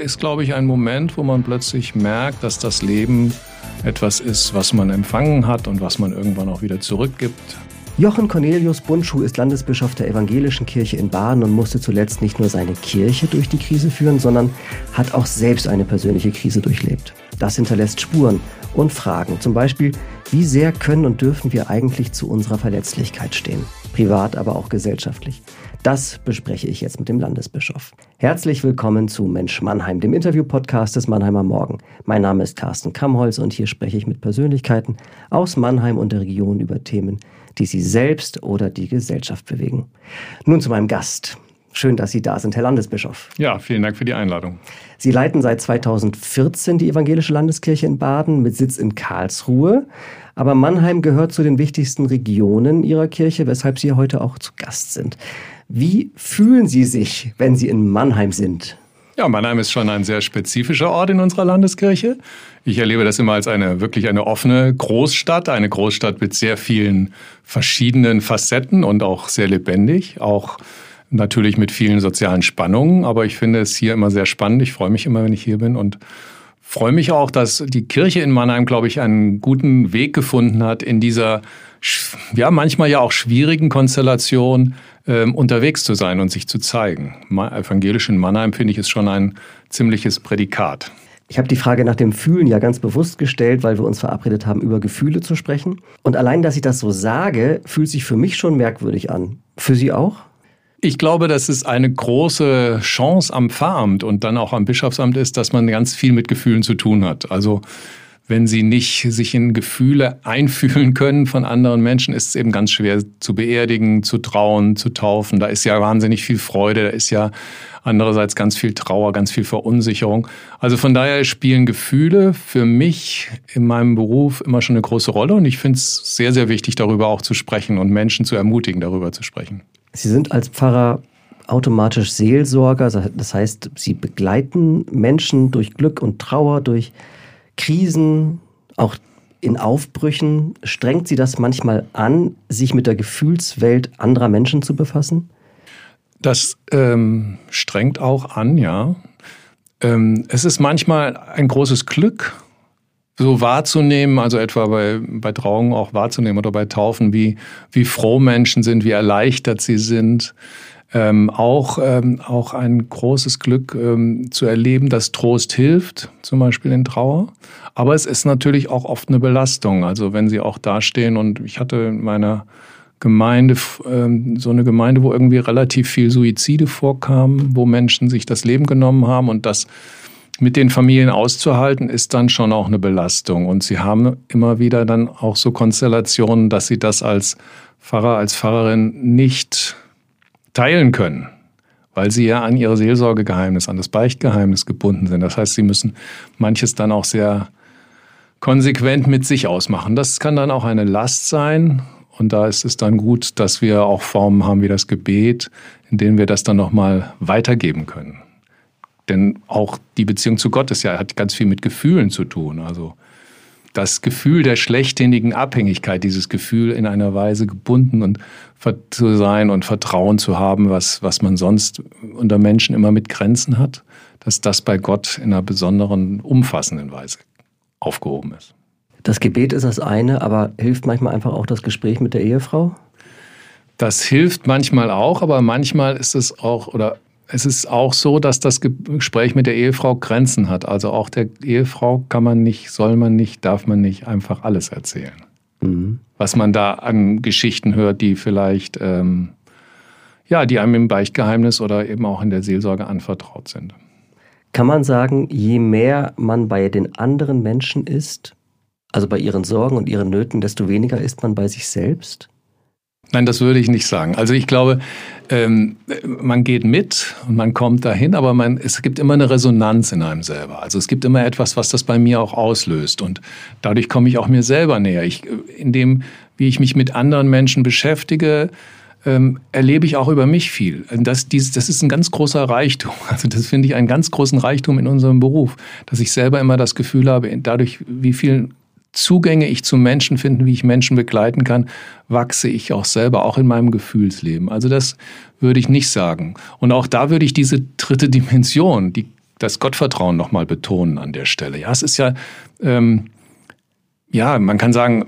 ist, glaube ich, ein Moment, wo man plötzlich merkt, dass das Leben etwas ist, was man empfangen hat und was man irgendwann auch wieder zurückgibt. Jochen Cornelius Bundschuh ist Landesbischof der Evangelischen Kirche in Baden und musste zuletzt nicht nur seine Kirche durch die Krise führen, sondern hat auch selbst eine persönliche Krise durchlebt. Das hinterlässt Spuren und Fragen. Zum Beispiel, wie sehr können und dürfen wir eigentlich zu unserer Verletzlichkeit stehen? Privat, aber auch gesellschaftlich. Das bespreche ich jetzt mit dem Landesbischof. Herzlich willkommen zu Mensch Mannheim, dem Interview-Podcast des Mannheimer Morgen. Mein Name ist Carsten Kamholz und hier spreche ich mit Persönlichkeiten aus Mannheim und der Region über Themen, die sie selbst oder die Gesellschaft bewegen. Nun zu meinem Gast. Schön, dass Sie da sind, Herr Landesbischof. Ja, vielen Dank für die Einladung. Sie leiten seit 2014 die Evangelische Landeskirche in Baden mit Sitz in Karlsruhe. Aber Mannheim gehört zu den wichtigsten Regionen Ihrer Kirche, weshalb Sie heute auch zu Gast sind. Wie fühlen Sie sich, wenn Sie in Mannheim sind? Ja, Mannheim ist schon ein sehr spezifischer Ort in unserer Landeskirche. Ich erlebe das immer als eine wirklich eine offene Großstadt, eine Großstadt mit sehr vielen verschiedenen Facetten und auch sehr lebendig, auch natürlich mit vielen sozialen Spannungen. Aber ich finde es hier immer sehr spannend. Ich freue mich immer, wenn ich hier bin und freue mich auch, dass die Kirche in Mannheim, glaube ich, einen guten Weg gefunden hat in dieser ja manchmal ja auch schwierigen Konstellation ähm, unterwegs zu sein und sich zu zeigen. Evangelisch in Mannheim finde ich ist schon ein ziemliches Prädikat. Ich habe die Frage nach dem Fühlen ja ganz bewusst gestellt, weil wir uns verabredet haben, über Gefühle zu sprechen. Und allein, dass ich das so sage, fühlt sich für mich schon merkwürdig an. Für Sie auch? Ich glaube, dass es eine große Chance am Pfarramt und dann auch am Bischofsamt ist, dass man ganz viel mit Gefühlen zu tun hat. Also wenn sie nicht sich in Gefühle einfühlen können von anderen Menschen, ist es eben ganz schwer zu beerdigen, zu trauen, zu taufen. Da ist ja wahnsinnig viel Freude, da ist ja andererseits ganz viel Trauer, ganz viel Verunsicherung. Also von daher spielen Gefühle für mich in meinem Beruf immer schon eine große Rolle und ich finde es sehr, sehr wichtig, darüber auch zu sprechen und Menschen zu ermutigen, darüber zu sprechen. Sie sind als Pfarrer automatisch Seelsorger, das heißt, Sie begleiten Menschen durch Glück und Trauer, durch Krisen, auch in Aufbrüchen, strengt Sie das manchmal an, sich mit der Gefühlswelt anderer Menschen zu befassen? Das ähm, strengt auch an, ja. Ähm, es ist manchmal ein großes Glück, so wahrzunehmen, also etwa bei, bei Trauungen auch wahrzunehmen oder bei Taufen, wie, wie froh Menschen sind, wie erleichtert sie sind, ähm, auch, ähm, auch ein großes Glück ähm, zu erleben, dass Trost hilft, zum Beispiel in Trauer. Aber es ist natürlich auch oft eine Belastung. Also wenn sie auch dastehen und ich hatte in meiner Gemeinde, ähm, so eine Gemeinde, wo irgendwie relativ viel Suizide vorkamen, wo Menschen sich das Leben genommen haben und das mit den Familien auszuhalten, ist dann schon auch eine Belastung. Und sie haben immer wieder dann auch so Konstellationen, dass sie das als Pfarrer, als Pfarrerin nicht teilen können, weil sie ja an ihr Seelsorgegeheimnis, an das Beichtgeheimnis gebunden sind. Das heißt, sie müssen manches dann auch sehr konsequent mit sich ausmachen. Das kann dann auch eine Last sein. Und da ist es dann gut, dass wir auch Formen haben wie das Gebet, in denen wir das dann nochmal weitergeben können. Denn auch die Beziehung zu Gott ist ja, hat ganz viel mit Gefühlen zu tun. Also das Gefühl der schlechthinigen Abhängigkeit, dieses Gefühl in einer Weise gebunden und zu sein und Vertrauen zu haben, was, was man sonst unter Menschen immer mit Grenzen hat, dass das bei Gott in einer besonderen, umfassenden Weise aufgehoben ist. Das Gebet ist das eine, aber hilft manchmal einfach auch das Gespräch mit der Ehefrau? Das hilft manchmal auch, aber manchmal ist es auch, oder es ist auch so, dass das Gespräch mit der Ehefrau Grenzen hat. Also auch der Ehefrau kann man nicht, soll man nicht, darf man nicht einfach alles erzählen. Mhm. Was man da an Geschichten hört, die vielleicht, ähm, ja, die einem im Beichtgeheimnis oder eben auch in der Seelsorge anvertraut sind. Kann man sagen, je mehr man bei den anderen Menschen ist, also bei ihren Sorgen und ihren Nöten, desto weniger ist man bei sich selbst? Nein, das würde ich nicht sagen. Also ich glaube, ähm, man geht mit und man kommt dahin, aber man, es gibt immer eine Resonanz in einem selber. Also es gibt immer etwas, was das bei mir auch auslöst. Und dadurch komme ich auch mir selber näher. Ich, in dem, wie ich mich mit anderen Menschen beschäftige, ähm, erlebe ich auch über mich viel. Das, dies, das ist ein ganz großer Reichtum. Also das finde ich einen ganz großen Reichtum in unserem Beruf, dass ich selber immer das Gefühl habe, dadurch, wie viel Zugänge ich zu Menschen finden, wie ich Menschen begleiten kann, wachse ich auch selber, auch in meinem Gefühlsleben. Also das würde ich nicht sagen. Und auch da würde ich diese dritte Dimension, die das Gottvertrauen nochmal betonen an der Stelle. Ja, es ist ja, ähm, ja, man kann sagen,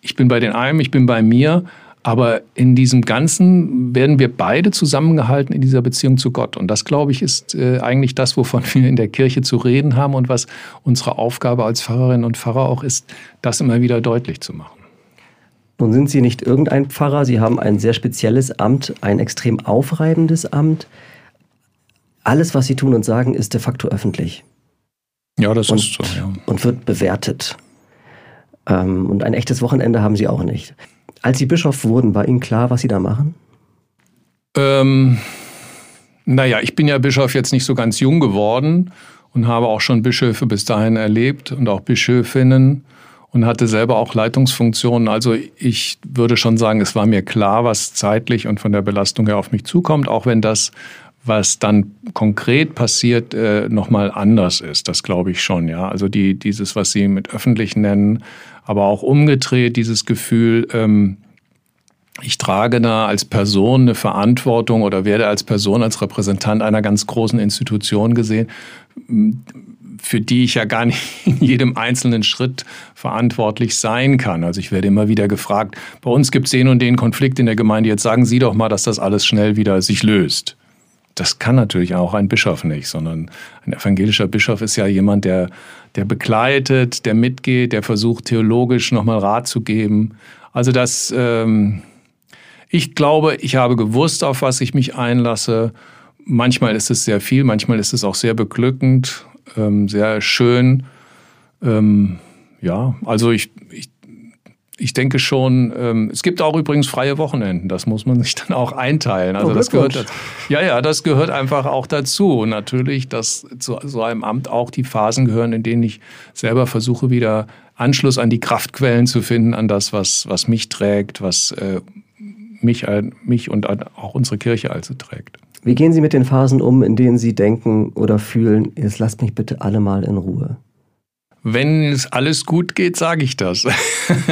ich bin bei den einen, ich bin bei mir, aber in diesem Ganzen werden wir beide zusammengehalten in dieser Beziehung zu Gott. Und das, glaube ich, ist äh, eigentlich das, wovon wir in der Kirche zu reden haben und was unsere Aufgabe als Pfarrerin und Pfarrer auch ist, das immer wieder deutlich zu machen. Nun sind Sie nicht irgendein Pfarrer, Sie haben ein sehr spezielles Amt, ein extrem aufreibendes Amt. Alles, was Sie tun und sagen, ist de facto öffentlich. Ja, das und, ist so. Ja. Und wird bewertet. Ähm, und ein echtes Wochenende haben Sie auch nicht. Als Sie Bischof wurden, war Ihnen klar, was Sie da machen? Ähm, naja, ich bin ja Bischof jetzt nicht so ganz jung geworden und habe auch schon Bischöfe bis dahin erlebt und auch Bischöfinnen und hatte selber auch Leitungsfunktionen. Also ich würde schon sagen, es war mir klar, was zeitlich und von der Belastung her auf mich zukommt, auch wenn das, was dann konkret passiert, äh, nochmal anders ist. Das glaube ich schon, ja. Also die, dieses, was Sie mit öffentlich nennen, aber auch umgedreht, dieses Gefühl, ähm, ich trage da als Person eine Verantwortung oder werde als Person, als Repräsentant einer ganz großen Institution gesehen für die ich ja gar nicht in jedem einzelnen Schritt verantwortlich sein kann. Also ich werde immer wieder gefragt, bei uns gibt es den und den Konflikt in der Gemeinde, jetzt sagen Sie doch mal, dass das alles schnell wieder sich löst. Das kann natürlich auch ein Bischof nicht, sondern ein evangelischer Bischof ist ja jemand, der, der begleitet, der mitgeht, der versucht theologisch nochmal Rat zu geben. Also das, ähm, ich glaube, ich habe gewusst, auf was ich mich einlasse. Manchmal ist es sehr viel, manchmal ist es auch sehr beglückend ähm, sehr schön. Ähm, ja, also ich, ich, ich denke schon, ähm, es gibt auch übrigens freie Wochenenden, das muss man sich dann auch einteilen. Also oh, das gehört, ja, ja, das gehört einfach auch dazu. Und natürlich, dass zu so einem Amt auch die Phasen gehören, in denen ich selber versuche, wieder Anschluss an die Kraftquellen zu finden, an das, was, was mich trägt, was äh, mich, mich und auch unsere Kirche also trägt. Wie gehen Sie mit den Phasen um, in denen Sie denken oder fühlen, jetzt lasst mich bitte alle mal in Ruhe? Wenn es alles gut geht, sage ich das.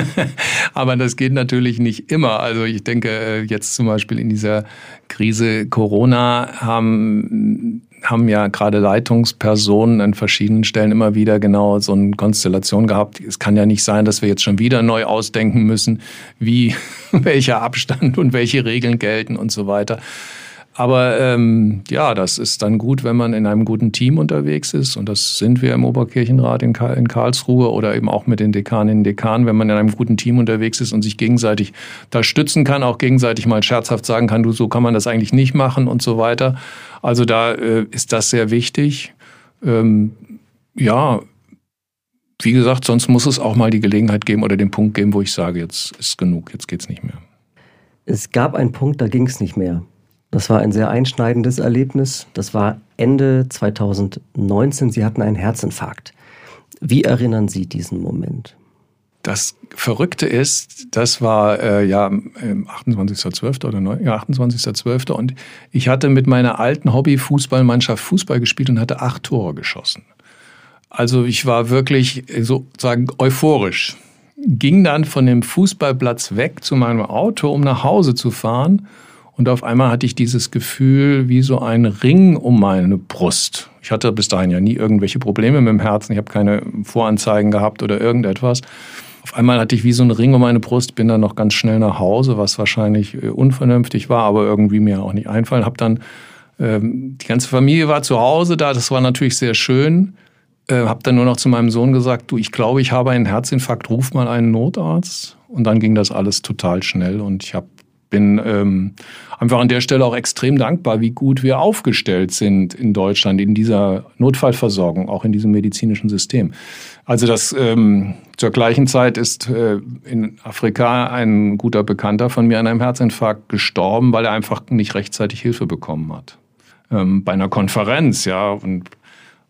Aber das geht natürlich nicht immer. Also ich denke äh, jetzt zum Beispiel in dieser Krise Corona haben haben ja gerade Leitungspersonen an verschiedenen Stellen immer wieder genau so eine Konstellation gehabt. Es kann ja nicht sein, dass wir jetzt schon wieder neu ausdenken müssen, wie welcher Abstand und welche Regeln gelten und so weiter. Aber ähm, ja, das ist dann gut, wenn man in einem guten Team unterwegs ist. Und das sind wir im Oberkirchenrat in, Karl in Karlsruhe oder eben auch mit den Dekaninnen und Dekanen, wenn man in einem guten Team unterwegs ist und sich gegenseitig da stützen kann, auch gegenseitig mal scherzhaft sagen kann, du, so kann man das eigentlich nicht machen und so weiter. Also da äh, ist das sehr wichtig. Ähm, ja, wie gesagt, sonst muss es auch mal die Gelegenheit geben oder den Punkt geben, wo ich sage, jetzt ist genug, jetzt geht's nicht mehr. Es gab einen Punkt, da ging es nicht mehr. Das war ein sehr einschneidendes Erlebnis. Das war Ende 2019. Sie hatten einen Herzinfarkt. Wie erinnern Sie diesen Moment? Das Verrückte ist, das war äh, ja 28.12. oder 9, ja, 28.12. und ich hatte mit meiner alten Hobby-Fußballmannschaft Fußball gespielt und hatte acht Tore geschossen. Also ich war wirklich sozusagen euphorisch. Ging dann von dem Fußballplatz weg zu meinem Auto, um nach Hause zu fahren und auf einmal hatte ich dieses Gefühl wie so ein Ring um meine Brust. Ich hatte bis dahin ja nie irgendwelche Probleme mit dem Herzen. Ich habe keine Voranzeigen gehabt oder irgendetwas. Auf einmal hatte ich wie so ein Ring um meine Brust, bin dann noch ganz schnell nach Hause, was wahrscheinlich äh, unvernünftig war, aber irgendwie mir auch nicht einfallen. Hab dann ähm, die ganze Familie war zu Hause da, das war natürlich sehr schön. Äh, habe dann nur noch zu meinem Sohn gesagt, du, ich glaube, ich habe einen Herzinfarkt, ruf mal einen Notarzt. Und dann ging das alles total schnell und ich habe bin ähm, einfach an der Stelle auch extrem dankbar, wie gut wir aufgestellt sind in Deutschland in dieser Notfallversorgung, auch in diesem medizinischen System. Also das ähm, zur gleichen Zeit ist äh, in Afrika ein guter Bekannter von mir an einem Herzinfarkt gestorben, weil er einfach nicht rechtzeitig Hilfe bekommen hat. Ähm, bei einer Konferenz, ja. Und,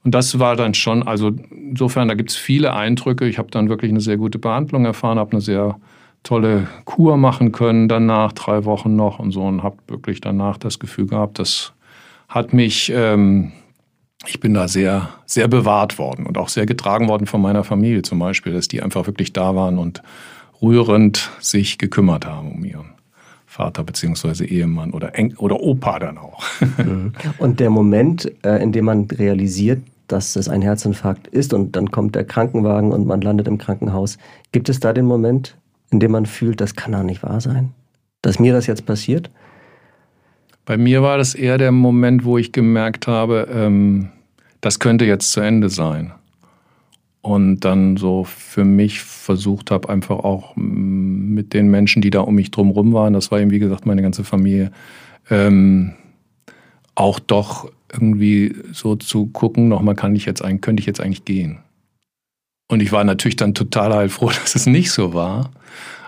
und das war dann schon, also insofern, da gibt es viele Eindrücke. Ich habe dann wirklich eine sehr gute Behandlung erfahren, habe eine sehr tolle Kur machen können danach, drei Wochen noch und so und habe wirklich danach das Gefühl gehabt, das hat mich, ähm, ich bin da sehr, sehr bewahrt worden und auch sehr getragen worden von meiner Familie zum Beispiel, dass die einfach wirklich da waren und rührend sich gekümmert haben um ihren Vater beziehungsweise Ehemann oder Eng oder Opa dann auch. Und der Moment, äh, in dem man realisiert, dass es ein Herzinfarkt ist und dann kommt der Krankenwagen und man landet im Krankenhaus. Gibt es da den Moment, in dem man fühlt, das kann doch nicht wahr sein, dass mir das jetzt passiert? Bei mir war das eher der Moment, wo ich gemerkt habe, ähm, das könnte jetzt zu Ende sein. Und dann so für mich versucht habe, einfach auch mit den Menschen, die da um mich drumherum waren, das war eben wie gesagt meine ganze Familie, ähm, auch doch irgendwie so zu gucken, nochmal kann ich jetzt eigentlich, könnte ich jetzt eigentlich gehen. Und ich war natürlich dann total heilfroh, dass es nicht so war.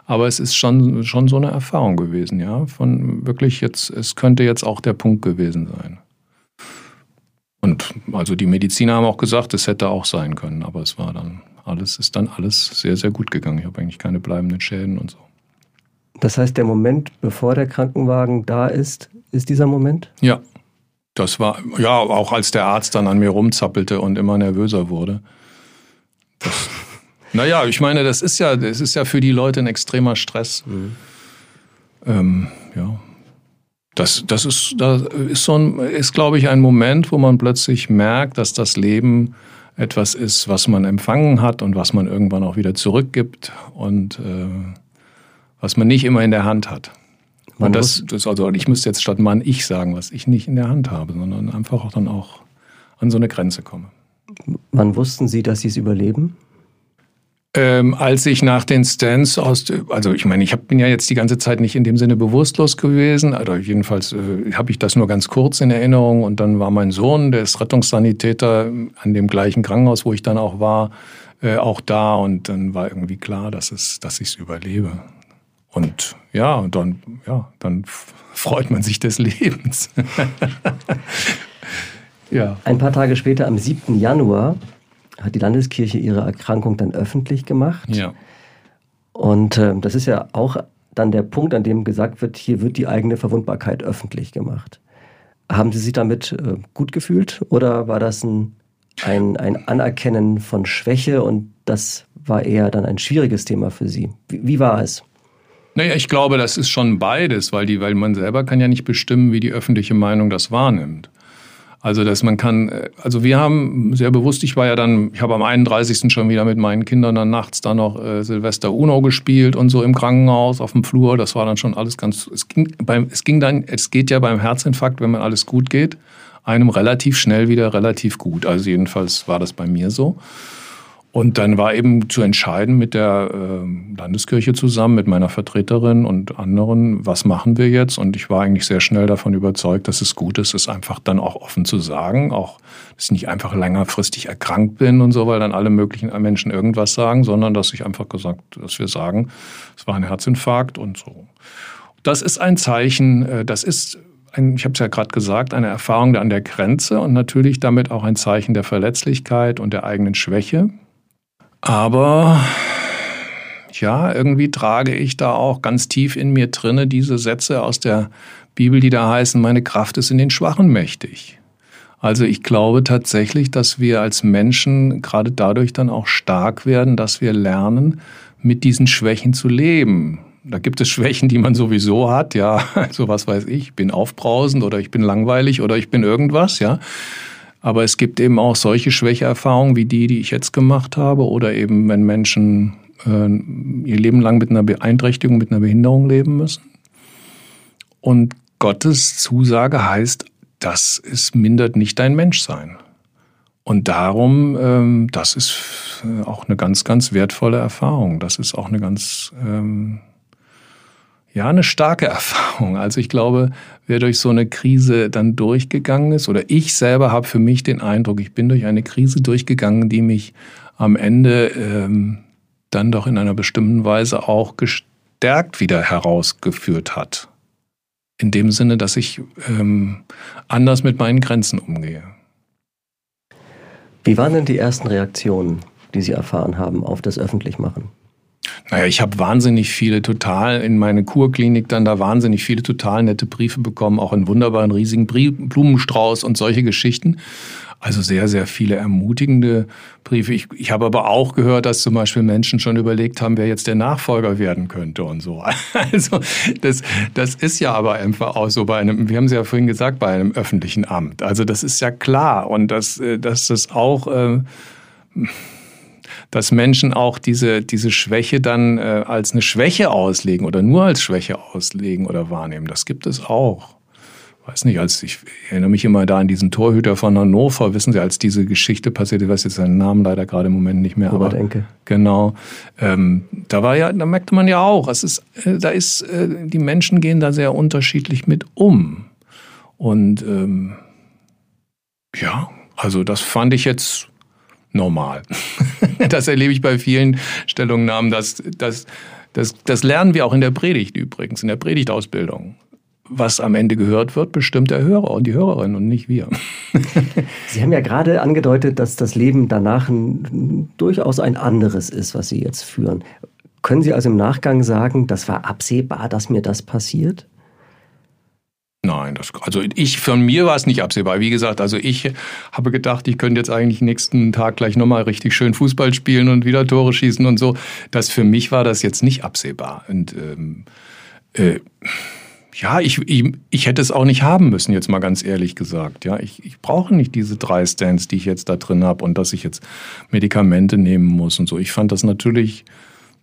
Aber es ist schon, schon so eine Erfahrung gewesen, ja. Von wirklich jetzt, es könnte jetzt auch der Punkt gewesen sein. Und also die Mediziner haben auch gesagt, es hätte auch sein können, aber es war dann alles, ist dann alles sehr, sehr gut gegangen. Ich habe eigentlich keine bleibenden Schäden und so. Das heißt, der Moment, bevor der Krankenwagen da ist, ist dieser Moment? Ja. Das war, ja, auch als der Arzt dann an mir rumzappelte und immer nervöser wurde. Naja, ich meine, das ist ja, das ist ja für die Leute ein extremer Stress. Mhm. Ähm, ja. Das, das ist, das ist so ein, ist, glaube ich, ein Moment, wo man plötzlich merkt, dass das Leben etwas ist, was man empfangen hat und was man irgendwann auch wieder zurückgibt und äh, was man nicht immer in der Hand hat. Man und das, das, also ich müsste jetzt statt Mann ich sagen, was ich nicht in der Hand habe, sondern einfach auch dann auch an so eine Grenze komme. Wann wussten Sie, dass Sie es überleben? Ähm, als ich nach den Stands aus, also ich meine, ich hab, bin ja jetzt die ganze Zeit nicht in dem Sinne bewusstlos gewesen, also jedenfalls äh, habe ich das nur ganz kurz in Erinnerung und dann war mein Sohn, der ist Rettungssanitäter an dem gleichen Krankenhaus, wo ich dann auch war, äh, auch da und dann war irgendwie klar, dass es, dass ich es überlebe. Und ja, und dann, ja, dann freut man sich des Lebens. ja. Ein paar Tage später, am 7. Januar, hat die Landeskirche ihre Erkrankung dann öffentlich gemacht. Ja. Und äh, das ist ja auch dann der Punkt, an dem gesagt wird, hier wird die eigene Verwundbarkeit öffentlich gemacht. Haben Sie sich damit äh, gut gefühlt oder war das ein, ein, ein Anerkennen von Schwäche und das war eher dann ein schwieriges Thema für Sie? Wie, wie war es? Naja, ich glaube, das ist schon beides, weil, die, weil man selber kann ja nicht bestimmen, wie die öffentliche Meinung das wahrnimmt. Also, dass man kann, äh, also wir haben sehr bewusst, ich war ja dann, ich habe am 31. schon wieder mit meinen Kindern dann nachts dann noch äh, Silvester Uno gespielt und so im Krankenhaus auf dem Flur. Das war dann schon alles ganz, es ging, beim, es ging dann, es geht ja beim Herzinfarkt, wenn man alles gut geht, einem relativ schnell wieder relativ gut. Also jedenfalls war das bei mir so. Und dann war eben zu entscheiden mit der äh, Landeskirche zusammen, mit meiner Vertreterin und anderen, was machen wir jetzt? Und ich war eigentlich sehr schnell davon überzeugt, dass es gut ist, es einfach dann auch offen zu sagen, auch, dass ich nicht einfach längerfristig erkrankt bin und so, weil dann alle möglichen Menschen irgendwas sagen, sondern dass ich einfach gesagt, dass wir sagen, es war ein Herzinfarkt und so. Das ist ein Zeichen, äh, das ist ein, ich habe es ja gerade gesagt, eine Erfahrung an der Grenze und natürlich damit auch ein Zeichen der Verletzlichkeit und der eigenen Schwäche. Aber ja, irgendwie trage ich da auch ganz tief in mir drinne diese Sätze aus der Bibel, die da heißen, meine Kraft ist in den Schwachen mächtig. Also ich glaube tatsächlich, dass wir als Menschen gerade dadurch dann auch stark werden, dass wir lernen, mit diesen Schwächen zu leben. Da gibt es Schwächen, die man sowieso hat, ja, so was weiß ich, ich bin aufbrausend oder ich bin langweilig oder ich bin irgendwas, ja. Aber es gibt eben auch solche Schwächeerfahrungen wie die, die ich jetzt gemacht habe, oder eben wenn Menschen äh, ihr Leben lang mit einer Beeinträchtigung, mit einer Behinderung leben müssen. Und Gottes Zusage heißt, das ist, mindert nicht dein Menschsein. Und darum, ähm, das ist äh, auch eine ganz, ganz wertvolle Erfahrung. Das ist auch eine ganz ähm, ja, eine starke Erfahrung. Also ich glaube, wer durch so eine Krise dann durchgegangen ist, oder ich selber habe für mich den Eindruck, ich bin durch eine Krise durchgegangen, die mich am Ende ähm, dann doch in einer bestimmten Weise auch gestärkt wieder herausgeführt hat. In dem Sinne, dass ich ähm, anders mit meinen Grenzen umgehe. Wie waren denn die ersten Reaktionen, die Sie erfahren haben auf das Öffentlichmachen? Naja, ich habe wahnsinnig viele total in meine Kurklinik dann da wahnsinnig viele total nette Briefe bekommen, auch einen wunderbaren riesigen Blumenstrauß und solche Geschichten. Also sehr, sehr viele ermutigende Briefe. Ich, ich habe aber auch gehört, dass zum Beispiel Menschen schon überlegt haben, wer jetzt der Nachfolger werden könnte und so. Also das, das ist ja aber einfach auch so bei einem, wir haben es ja vorhin gesagt, bei einem öffentlichen Amt. Also das ist ja klar und dass, äh, dass das auch... Äh, dass Menschen auch diese, diese Schwäche dann äh, als eine Schwäche auslegen oder nur als Schwäche auslegen oder wahrnehmen. Das gibt es auch. Weiß nicht, als ich erinnere mich immer da an diesen Torhüter von Hannover, wissen Sie, als diese Geschichte passierte, ich weiß jetzt seinen Namen leider gerade im Moment nicht mehr. Robert aber, Enke. Genau. Ähm, da war ja, da merkte man ja auch, es ist, äh, da ist, äh, die Menschen gehen da sehr unterschiedlich mit um. Und ähm, ja, also das fand ich jetzt normal. das erlebe ich bei vielen Stellungnahmen. Das, das, das, das lernen wir auch in der Predigt übrigens, in der Predigtausbildung. Was am Ende gehört wird, bestimmt der Hörer und die Hörerin und nicht wir. Sie haben ja gerade angedeutet, dass das Leben danach ein, durchaus ein anderes ist, was Sie jetzt führen. Können Sie also im Nachgang sagen, das war absehbar, dass mir das passiert? Nein, das, also ich, von mir war es nicht absehbar. Wie gesagt, also ich habe gedacht, ich könnte jetzt eigentlich nächsten Tag gleich nochmal richtig schön Fußball spielen und wieder Tore schießen und so. Das für mich war das jetzt nicht absehbar. Und ähm, äh, ja, ich, ich, ich hätte es auch nicht haben müssen, jetzt mal ganz ehrlich gesagt. Ja, ich, ich brauche nicht diese drei Stands, die ich jetzt da drin habe und dass ich jetzt Medikamente nehmen muss und so. Ich fand das natürlich,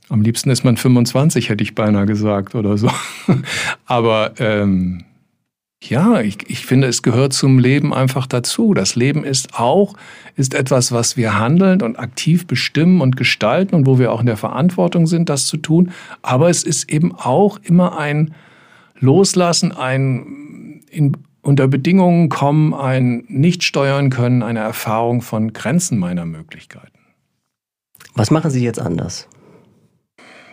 am liebsten ist man 25, hätte ich beinahe gesagt oder so. Aber ähm, ja, ich, ich finde, es gehört zum Leben einfach dazu. Das Leben ist auch, ist etwas, was wir handeln und aktiv bestimmen und gestalten und wo wir auch in der Verantwortung sind, das zu tun. Aber es ist eben auch immer ein Loslassen, ein in, unter Bedingungen kommen, ein nicht steuern können, eine Erfahrung von Grenzen meiner Möglichkeiten. Was machen Sie jetzt anders?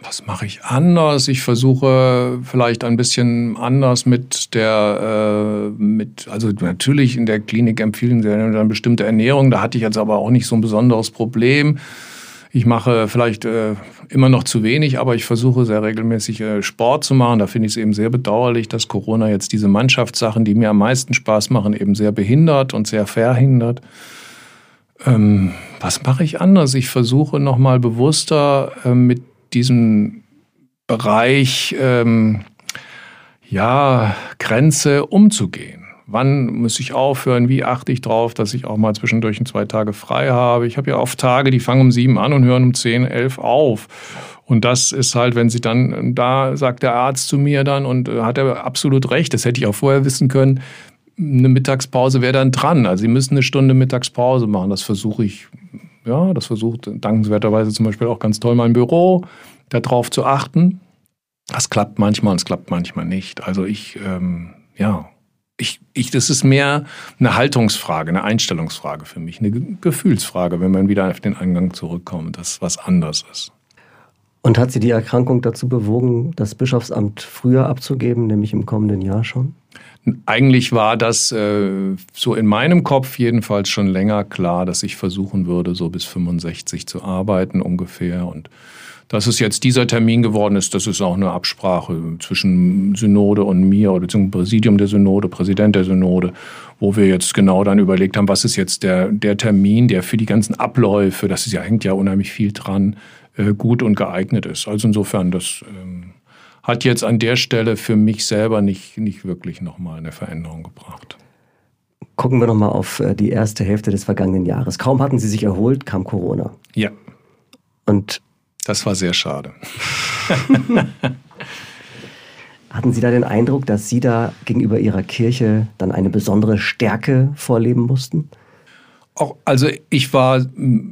Was mache ich anders? Ich versuche vielleicht ein bisschen anders mit der, äh, mit, also natürlich in der Klinik empfehlen sie eine bestimmte Ernährung. Da hatte ich jetzt aber auch nicht so ein besonderes Problem. Ich mache vielleicht äh, immer noch zu wenig, aber ich versuche sehr regelmäßig äh, Sport zu machen. Da finde ich es eben sehr bedauerlich, dass Corona jetzt diese Mannschaftssachen, die mir am meisten Spaß machen, eben sehr behindert und sehr verhindert. Ähm, was mache ich anders? Ich versuche nochmal bewusster äh, mit diesem Bereich ähm, ja, Grenze umzugehen. Wann muss ich aufhören? Wie achte ich darauf, dass ich auch mal zwischendurch zwei Tage frei habe? Ich habe ja oft Tage, die fangen um sieben an und hören um zehn, elf auf. Und das ist halt, wenn sie dann, da sagt der Arzt zu mir dann und äh, hat er absolut recht, das hätte ich auch vorher wissen können, eine Mittagspause wäre dann dran. Also sie müssen eine Stunde Mittagspause machen. Das versuche ich ja, das versucht dankenswerterweise zum Beispiel auch ganz toll mein Büro, darauf zu achten. Das klappt manchmal und es klappt manchmal nicht. Also ich, ähm, ja, ich, ich, das ist mehr eine Haltungsfrage, eine Einstellungsfrage für mich, eine Gefühlsfrage, wenn man wieder auf den Eingang zurückkommt, dass was anders ist. Und hat Sie die Erkrankung dazu bewogen, das Bischofsamt früher abzugeben, nämlich im kommenden Jahr schon? Eigentlich war das äh, so in meinem Kopf jedenfalls schon länger klar, dass ich versuchen würde, so bis 65 zu arbeiten ungefähr. Und dass es jetzt dieser Termin geworden ist, das ist auch eine Absprache zwischen Synode und mir oder zum Präsidium der Synode, Präsident der Synode, wo wir jetzt genau dann überlegt haben, was ist jetzt der, der Termin, der für die ganzen Abläufe, das ist ja, hängt ja unheimlich viel dran, äh, gut und geeignet ist. Also insofern, das ähm, hat jetzt an der Stelle für mich selber nicht, nicht wirklich nochmal eine Veränderung gebracht. Gucken wir nochmal auf äh, die erste Hälfte des vergangenen Jahres. Kaum hatten Sie sich erholt, kam Corona. Ja. Und das war sehr schade. Hatten Sie da den Eindruck, dass Sie da gegenüber Ihrer Kirche dann eine besondere Stärke vorleben mussten? Auch, also ich war,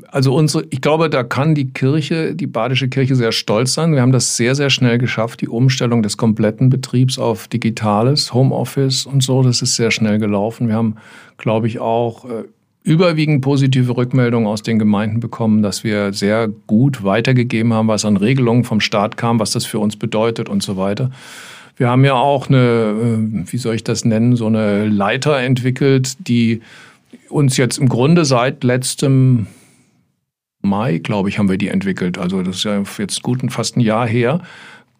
also unsere, ich glaube, da kann die Kirche, die badische Kirche sehr stolz sein. Wir haben das sehr, sehr schnell geschafft, die Umstellung des kompletten Betriebs auf Digitales, Homeoffice und so. Das ist sehr schnell gelaufen. Wir haben, glaube ich, auch äh, überwiegend positive Rückmeldungen aus den Gemeinden bekommen, dass wir sehr gut weitergegeben haben, was an Regelungen vom Staat kam, was das für uns bedeutet und so weiter. Wir haben ja auch eine, äh, wie soll ich das nennen, so eine Leiter entwickelt, die uns jetzt im Grunde seit letztem Mai, glaube ich, haben wir die entwickelt. Also das ist ja jetzt gut fast ein Jahr her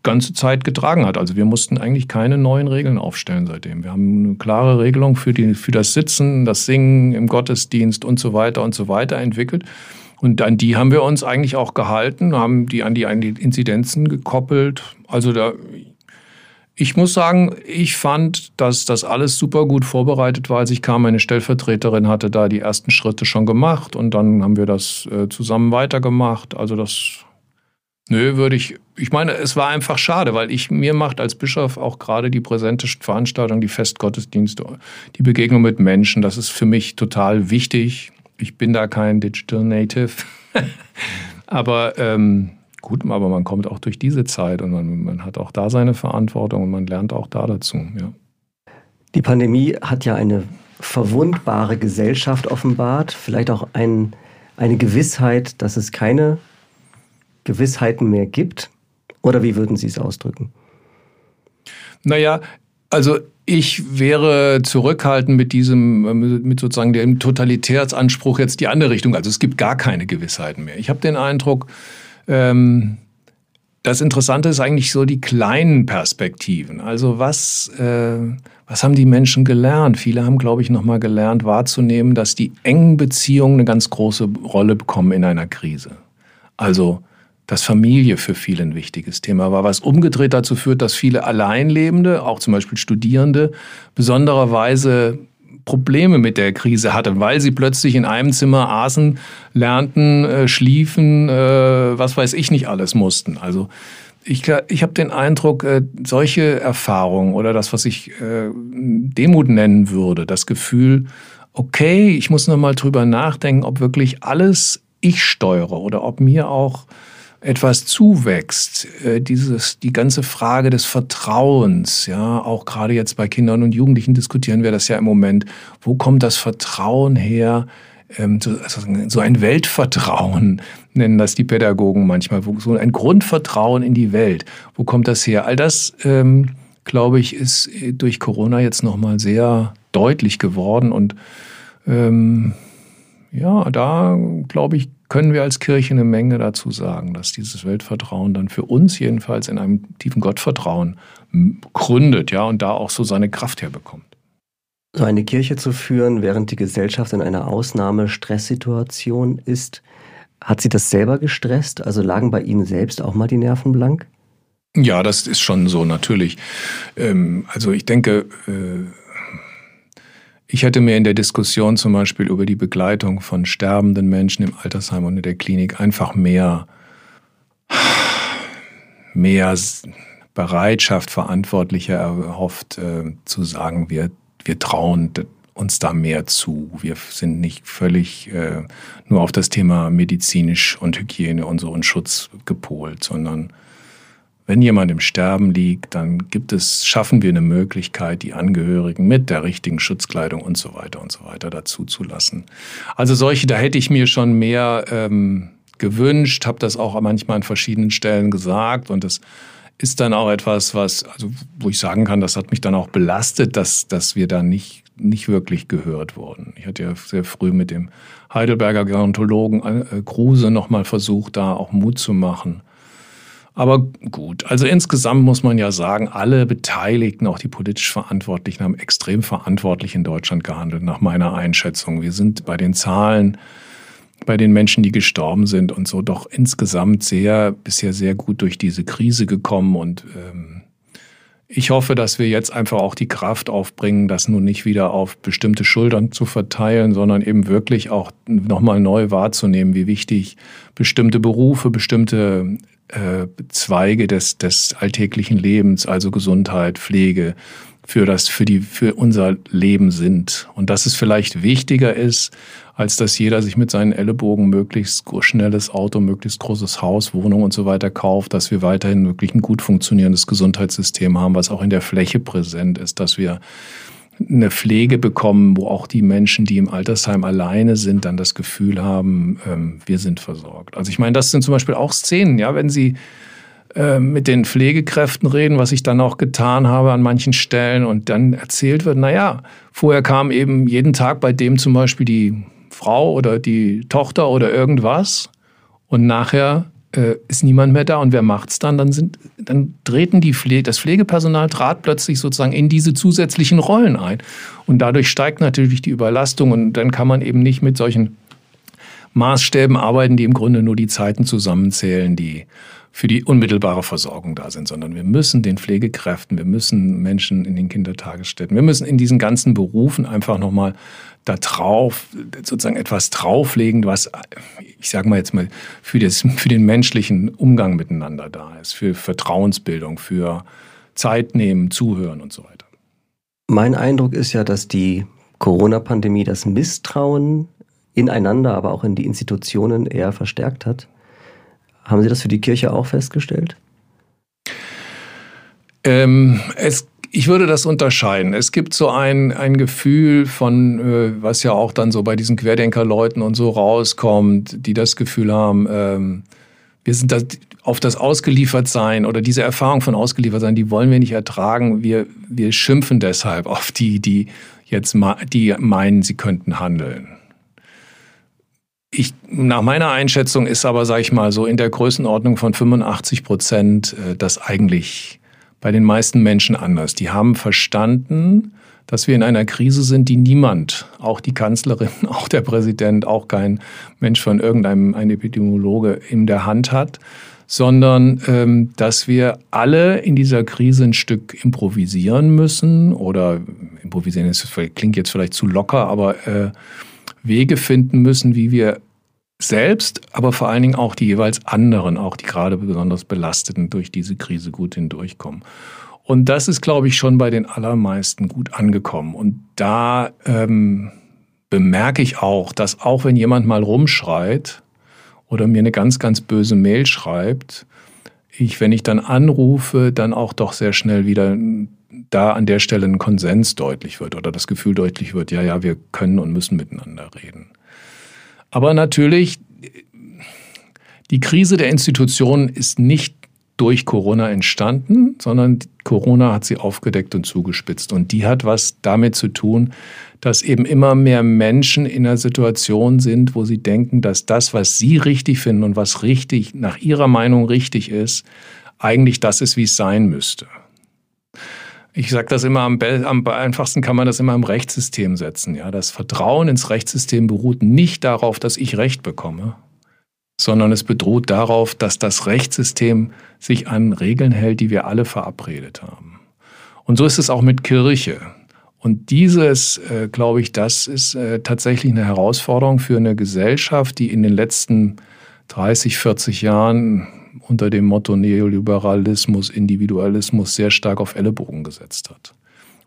ganze Zeit getragen hat. Also wir mussten eigentlich keine neuen Regeln aufstellen seitdem. Wir haben eine klare Regelung für, die, für das Sitzen, das Singen im Gottesdienst und so weiter und so weiter entwickelt. Und an die haben wir uns eigentlich auch gehalten, haben die an die, an die Inzidenzen gekoppelt. Also da, ich muss sagen, ich fand, dass das alles super gut vorbereitet war. Als ich kam, meine Stellvertreterin hatte da die ersten Schritte schon gemacht und dann haben wir das äh, zusammen weitergemacht. Also das Nö, würde ich. Ich meine, es war einfach schade, weil ich mir macht als Bischof auch gerade die präsente Veranstaltung, die Festgottesdienste, die Begegnung mit Menschen, das ist für mich total wichtig. Ich bin da kein Digital Native. aber ähm, gut, aber man kommt auch durch diese Zeit und man, man, hat auch da seine Verantwortung und man lernt auch da dazu. Ja. Die Pandemie hat ja eine verwundbare Gesellschaft offenbart, vielleicht auch ein, eine Gewissheit, dass es keine Gewissheiten mehr gibt? Oder wie würden Sie es ausdrücken? Naja, also ich wäre zurückhaltend mit diesem, mit sozusagen dem Totalitätsanspruch jetzt die andere Richtung. Also es gibt gar keine Gewissheiten mehr. Ich habe den Eindruck, ähm, das Interessante ist eigentlich so die kleinen Perspektiven. Also was, äh, was haben die Menschen gelernt? Viele haben, glaube ich, nochmal gelernt wahrzunehmen, dass die engen Beziehungen eine ganz große Rolle bekommen in einer Krise. Also dass Familie für viele ein wichtiges Thema war, was umgedreht dazu führt, dass viele Alleinlebende, auch zum Beispiel Studierende, besondererweise Probleme mit der Krise hatten, weil sie plötzlich in einem Zimmer aßen, lernten, äh, schliefen, äh, was weiß ich nicht alles mussten. Also ich, ich habe den Eindruck, äh, solche Erfahrungen oder das, was ich äh, Demut nennen würde, das Gefühl, okay, ich muss noch mal drüber nachdenken, ob wirklich alles ich steuere oder ob mir auch etwas zuwächst, äh, dieses, die ganze Frage des Vertrauens, ja, auch gerade jetzt bei Kindern und Jugendlichen diskutieren wir das ja im Moment. Wo kommt das Vertrauen her? Ähm, so, also so ein Weltvertrauen nennen das die Pädagogen manchmal, so ein Grundvertrauen in die Welt. Wo kommt das her? All das, ähm, glaube ich, ist durch Corona jetzt nochmal sehr deutlich geworden und ähm, ja, da glaube ich, können wir als Kirche eine Menge dazu sagen, dass dieses Weltvertrauen dann für uns jedenfalls in einem tiefen Gottvertrauen gründet, ja, und da auch so seine Kraft herbekommt. So eine Kirche zu führen, während die Gesellschaft in einer Ausnahmestresssituation ist, hat sie das selber gestresst? Also lagen bei Ihnen selbst auch mal die Nerven blank? Ja, das ist schon so, natürlich. Ähm, also ich denke, äh, ich hätte mir in der Diskussion zum Beispiel über die Begleitung von sterbenden Menschen im Altersheim und in der Klinik einfach mehr, mehr Bereitschaft, Verantwortlicher erhofft, äh, zu sagen, wir, wir trauen uns da mehr zu. Wir sind nicht völlig äh, nur auf das Thema medizinisch und Hygiene und so und Schutz gepolt, sondern wenn jemand im Sterben liegt, dann gibt es, schaffen wir eine Möglichkeit, die Angehörigen mit der richtigen Schutzkleidung und so weiter und so weiter dazu zu lassen. Also solche, da hätte ich mir schon mehr ähm, gewünscht, habe das auch manchmal an verschiedenen Stellen gesagt und das ist dann auch etwas, was, also wo ich sagen kann, das hat mich dann auch belastet, dass, dass wir da nicht, nicht wirklich gehört wurden. Ich hatte ja sehr früh mit dem Heidelberger Gerontologen äh, Kruse nochmal versucht, da auch Mut zu machen. Aber gut, also insgesamt muss man ja sagen, alle Beteiligten, auch die politisch Verantwortlichen, haben extrem verantwortlich in Deutschland gehandelt, nach meiner Einschätzung. Wir sind bei den Zahlen, bei den Menschen, die gestorben sind und so, doch insgesamt sehr, bisher sehr gut durch diese Krise gekommen und ähm, ich hoffe, dass wir jetzt einfach auch die Kraft aufbringen, das nun nicht wieder auf bestimmte Schultern zu verteilen, sondern eben wirklich auch nochmal neu wahrzunehmen, wie wichtig bestimmte Berufe, bestimmte äh, Zweige des, des alltäglichen Lebens, also Gesundheit, Pflege, für das, für die, für unser Leben sind. Und dass es vielleicht wichtiger ist, als dass jeder sich mit seinen Ellenbogen möglichst schnelles Auto, möglichst großes Haus, Wohnung und so weiter kauft, dass wir weiterhin wirklich ein gut funktionierendes Gesundheitssystem haben, was auch in der Fläche präsent ist, dass wir eine Pflege bekommen, wo auch die Menschen, die im Altersheim alleine sind, dann das Gefühl haben, ähm, wir sind versorgt. Also ich meine, das sind zum Beispiel auch Szenen, ja, wenn Sie äh, mit den Pflegekräften reden, was ich dann auch getan habe an manchen Stellen und dann erzählt wird, na ja, vorher kam eben jeden Tag bei dem zum Beispiel die Frau oder die Tochter oder irgendwas Und nachher äh, ist niemand mehr da und wer macht's dann? Dann sind, dann treten die Pflege, das Pflegepersonal trat plötzlich sozusagen in diese zusätzlichen Rollen ein. Und dadurch steigt natürlich die Überlastung und dann kann man eben nicht mit solchen Maßstäben arbeiten, die im Grunde nur die Zeiten zusammenzählen, die für die unmittelbare Versorgung da sind, sondern wir müssen den Pflegekräften, wir müssen Menschen in den Kindertagesstätten, wir müssen in diesen ganzen Berufen einfach nochmal da drauf, sozusagen etwas drauflegen, was, ich sage mal jetzt mal, für, das, für den menschlichen Umgang miteinander da ist, für Vertrauensbildung, für Zeit nehmen, zuhören und so weiter. Mein Eindruck ist ja, dass die Corona-Pandemie das Misstrauen ineinander, aber auch in die Institutionen eher verstärkt hat. Haben Sie das für die Kirche auch festgestellt? Ähm, es, ich würde das unterscheiden. Es gibt so ein, ein Gefühl von, äh, was ja auch dann so bei diesen Querdenkerleuten und so rauskommt, die das Gefühl haben, ähm, wir sind das, auf das Ausgeliefertsein oder diese Erfahrung von Ausgeliefertsein, die wollen wir nicht ertragen. Wir, wir schimpfen deshalb auf die, die jetzt die meinen, sie könnten handeln. Ich, nach meiner Einschätzung ist aber, sage ich mal, so in der Größenordnung von 85 Prozent äh, das eigentlich bei den meisten Menschen anders. Die haben verstanden, dass wir in einer Krise sind, die niemand, auch die Kanzlerin, auch der Präsident, auch kein Mensch von irgendeinem ein Epidemiologe in der Hand hat, sondern ähm, dass wir alle in dieser Krise ein Stück improvisieren müssen oder improvisieren ist, klingt jetzt vielleicht zu locker, aber äh, Wege finden müssen, wie wir selbst, aber vor allen Dingen auch die jeweils anderen, auch die gerade besonders Belasteten durch diese Krise gut hindurchkommen. Und das ist, glaube ich, schon bei den allermeisten gut angekommen. Und da ähm, bemerke ich auch, dass auch wenn jemand mal rumschreit oder mir eine ganz, ganz böse Mail schreibt, ich, wenn ich dann anrufe, dann auch doch sehr schnell wieder da an der Stelle ein Konsens deutlich wird oder das Gefühl deutlich wird, ja, ja, wir können und müssen miteinander reden. Aber natürlich, die Krise der Institutionen ist nicht durch Corona entstanden, sondern Corona hat sie aufgedeckt und zugespitzt. Und die hat was damit zu tun, dass eben immer mehr Menschen in einer Situation sind, wo sie denken, dass das, was sie richtig finden und was richtig, nach ihrer Meinung richtig ist, eigentlich das ist, wie es sein müsste. Ich sage das immer, am, am einfachsten kann man das immer im Rechtssystem setzen. Ja, das Vertrauen ins Rechtssystem beruht nicht darauf, dass ich Recht bekomme, sondern es beruht darauf, dass das Rechtssystem sich an Regeln hält, die wir alle verabredet haben. Und so ist es auch mit Kirche. Und dieses, äh, glaube ich, das ist äh, tatsächlich eine Herausforderung für eine Gesellschaft, die in den letzten 30, 40 Jahren unter dem Motto Neoliberalismus, Individualismus sehr stark auf Ellenbogen gesetzt hat.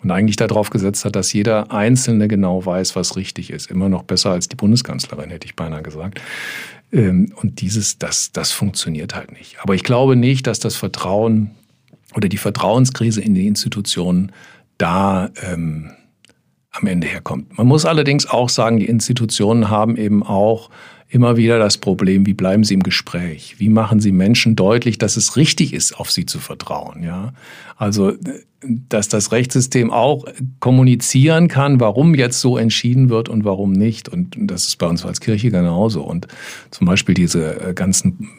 Und eigentlich darauf gesetzt hat, dass jeder Einzelne genau weiß, was richtig ist. Immer noch besser als die Bundeskanzlerin, hätte ich beinahe gesagt. Ähm, und dieses, das, das funktioniert halt nicht. Aber ich glaube nicht, dass das Vertrauen oder die Vertrauenskrise in die Institutionen da ähm, am Ende herkommt. Man muss allerdings auch sagen, die Institutionen haben eben auch immer wieder das Problem, wie bleiben Sie im Gespräch? Wie machen Sie Menschen deutlich, dass es richtig ist, auf sie zu vertrauen? Ja, also, dass das Rechtssystem auch kommunizieren kann, warum jetzt so entschieden wird und warum nicht. Und das ist bei uns als Kirche genauso. Und zum Beispiel diese äh, ganzen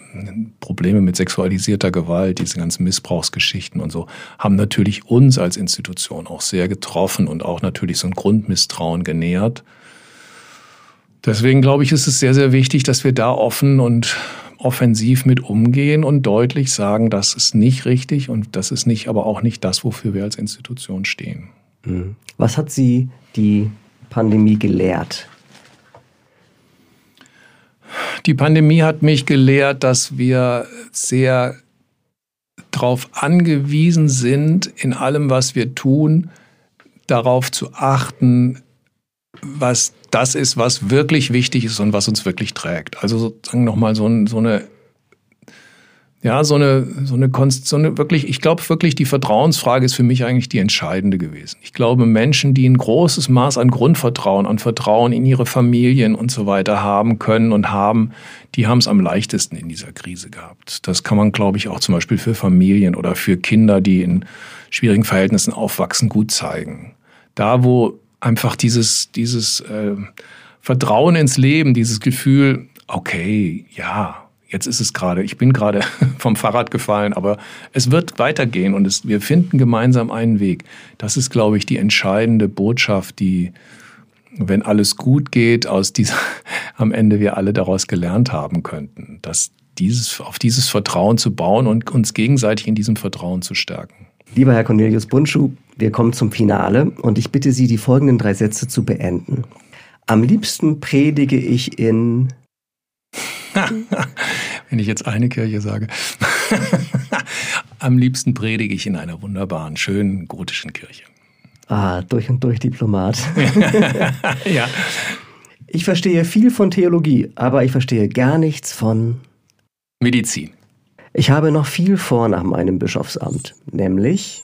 Probleme mit sexualisierter Gewalt, diese ganzen Missbrauchsgeschichten und so, haben natürlich uns als Institution auch sehr getroffen und auch natürlich so ein Grundmisstrauen genährt. Deswegen glaube ich, ist es sehr, sehr wichtig, dass wir da offen und offensiv mit umgehen und deutlich sagen, das ist nicht richtig und das ist nicht, aber auch nicht das, wofür wir als Institution stehen. Mhm. Was hat Sie die Pandemie gelehrt? Die Pandemie hat mich gelehrt, dass wir sehr darauf angewiesen sind, in allem, was wir tun, darauf zu achten, was das ist, was wirklich wichtig ist und was uns wirklich trägt. Also sozusagen nochmal so, so eine, ja, so eine, so eine, Konst, so eine wirklich, ich glaube wirklich, die Vertrauensfrage ist für mich eigentlich die entscheidende gewesen. Ich glaube, Menschen, die ein großes Maß an Grundvertrauen, an Vertrauen in ihre Familien und so weiter haben können und haben, die haben es am leichtesten in dieser Krise gehabt. Das kann man, glaube ich, auch zum Beispiel für Familien oder für Kinder, die in schwierigen Verhältnissen aufwachsen, gut zeigen. Da, wo einfach dieses, dieses äh, Vertrauen ins Leben, dieses Gefühl, okay, ja, Jetzt ist es gerade, ich bin gerade vom Fahrrad gefallen, aber es wird weitergehen und es, wir finden gemeinsam einen Weg. Das ist, glaube ich, die entscheidende Botschaft, die, wenn alles gut geht, aus dieser, am Ende wir alle daraus gelernt haben könnten, dass dieses, auf dieses Vertrauen zu bauen und uns gegenseitig in diesem Vertrauen zu stärken. Lieber Herr Cornelius Bunschuh, wir kommen zum Finale und ich bitte Sie, die folgenden drei Sätze zu beenden. Am liebsten predige ich in Wenn ich jetzt eine Kirche sage. Am liebsten predige ich in einer wunderbaren, schönen gotischen Kirche. Ah, durch und durch Diplomat. ja. Ich verstehe viel von Theologie, aber ich verstehe gar nichts von Medizin. Ich habe noch viel vor nach meinem Bischofsamt, nämlich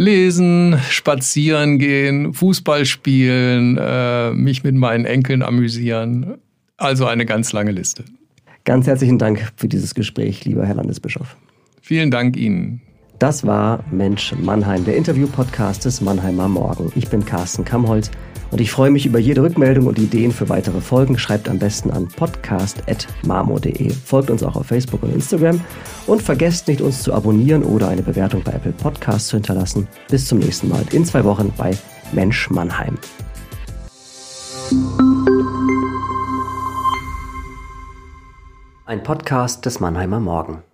Lesen, spazieren gehen, Fußball spielen, äh, mich mit meinen Enkeln amüsieren. Also eine ganz lange Liste. Ganz herzlichen Dank für dieses Gespräch, lieber Herr Landesbischof. Vielen Dank Ihnen. Das war Mensch Mannheim, der Interview-Podcast des Mannheimer Morgen. Ich bin Carsten Kamholz und ich freue mich über jede Rückmeldung und Ideen für weitere Folgen. Schreibt am besten an podcast.marmo.de. Folgt uns auch auf Facebook und Instagram und vergesst nicht, uns zu abonnieren oder eine Bewertung bei Apple Podcasts zu hinterlassen. Bis zum nächsten Mal in zwei Wochen bei Mensch Mannheim. Ein Podcast des Mannheimer Morgen.